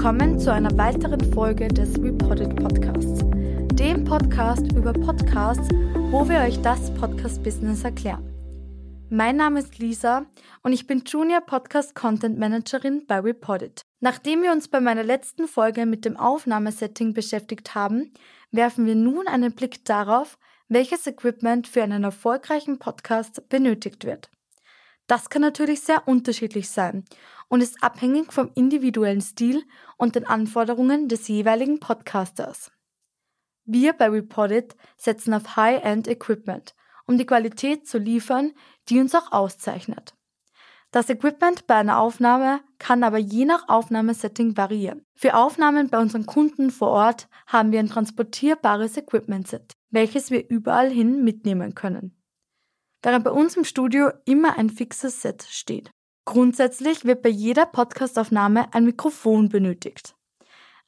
willkommen zu einer weiteren Folge des Reported Podcasts, dem Podcast über Podcasts, wo wir euch das Podcast-Business erklären. Mein Name ist Lisa und ich bin Junior Podcast Content Managerin bei Reported. Nachdem wir uns bei meiner letzten Folge mit dem Aufnahmesetting beschäftigt haben, werfen wir nun einen Blick darauf, welches Equipment für einen erfolgreichen Podcast benötigt wird. Das kann natürlich sehr unterschiedlich sein und ist abhängig vom individuellen Stil und den Anforderungen des jeweiligen Podcasters. Wir bei Reported setzen auf High-End Equipment, um die Qualität zu liefern, die uns auch auszeichnet. Das Equipment bei einer Aufnahme kann aber je nach Aufnahmesetting variieren. Für Aufnahmen bei unseren Kunden vor Ort haben wir ein transportierbares Equipment-Set, welches wir überall hin mitnehmen können während bei uns im Studio immer ein fixes Set steht. Grundsätzlich wird bei jeder Podcastaufnahme ein Mikrofon benötigt.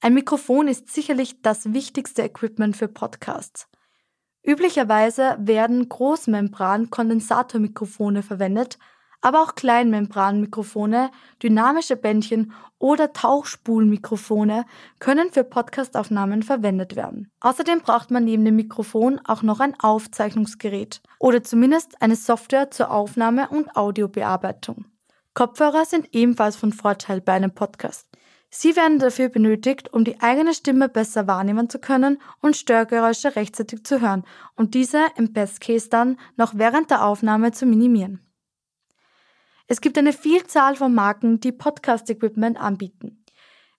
Ein Mikrofon ist sicherlich das wichtigste Equipment für Podcasts. Üblicherweise werden Großmembran-Kondensatormikrofone verwendet, aber auch Kleinmembranmikrofone, dynamische Bändchen oder Tauchspulmikrofone können für Podcastaufnahmen verwendet werden. Außerdem braucht man neben dem Mikrofon auch noch ein Aufzeichnungsgerät oder zumindest eine Software zur Aufnahme und Audiobearbeitung. Kopfhörer sind ebenfalls von Vorteil bei einem Podcast. Sie werden dafür benötigt, um die eigene Stimme besser wahrnehmen zu können und Störgeräusche rechtzeitig zu hören und diese im Best Case dann noch während der Aufnahme zu minimieren. Es gibt eine Vielzahl von Marken, die Podcast-Equipment anbieten.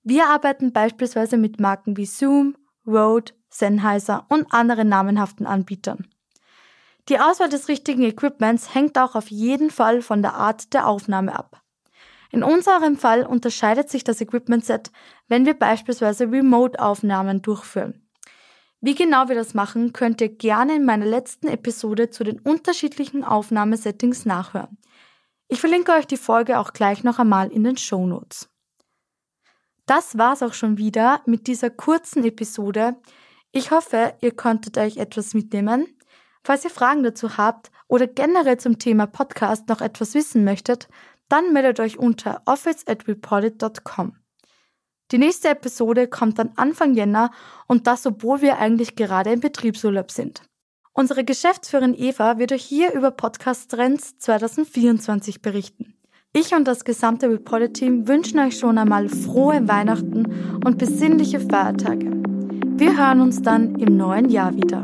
Wir arbeiten beispielsweise mit Marken wie Zoom, Rode, Sennheiser und anderen namenhaften Anbietern. Die Auswahl des richtigen Equipments hängt auch auf jeden Fall von der Art der Aufnahme ab. In unserem Fall unterscheidet sich das Equipment-Set, wenn wir beispielsweise Remote-Aufnahmen durchführen. Wie genau wir das machen, könnt ihr gerne in meiner letzten Episode zu den unterschiedlichen Aufnahmesettings nachhören. Ich verlinke euch die Folge auch gleich noch einmal in den Show Notes. Das war's auch schon wieder mit dieser kurzen Episode. Ich hoffe, ihr konntet euch etwas mitnehmen. Falls ihr Fragen dazu habt oder generell zum Thema Podcast noch etwas wissen möchtet, dann meldet euch unter office at reported.com. Die nächste Episode kommt dann Anfang Jänner und das, obwohl wir eigentlich gerade im Betriebsurlaub sind. Unsere Geschäftsführerin Eva wird euch hier über Podcast Trends 2024 berichten. Ich und das gesamte Reporter-Team wünschen euch schon einmal frohe Weihnachten und besinnliche Feiertage. Wir hören uns dann im neuen Jahr wieder.